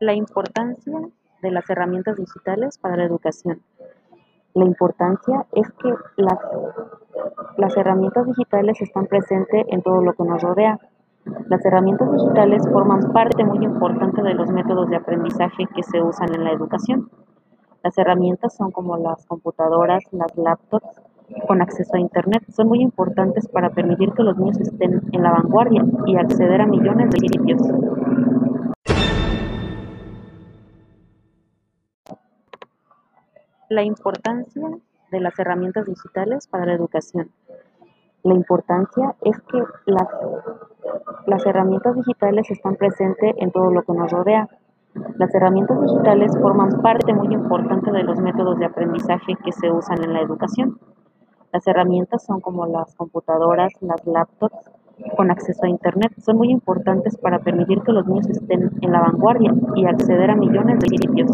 La importancia de las herramientas digitales para la educación. La importancia es que las, herramientas digitales están presentes en todo lo que nos rodea. Las herramientas digitales forman parte muy importante de los métodos de aprendizaje que se usan en la educación. Las herramientas son como las computadoras, las laptops con acceso a Internet. Son muy importantes para permitir que los niños estén en la vanguardia y acceder a millones de sitios. La importancia de las herramientas digitales para la educación. La importancia es que las, herramientas digitales están presentes en todo lo que nos rodea. Las herramientas digitales forman parte muy importante de los métodos de aprendizaje que se usan en la educación. Las herramientas son como las computadoras, las laptops con acceso a Internet. Son muy importantes para permitir que los niños estén en la vanguardia y acceder a millones de sitios.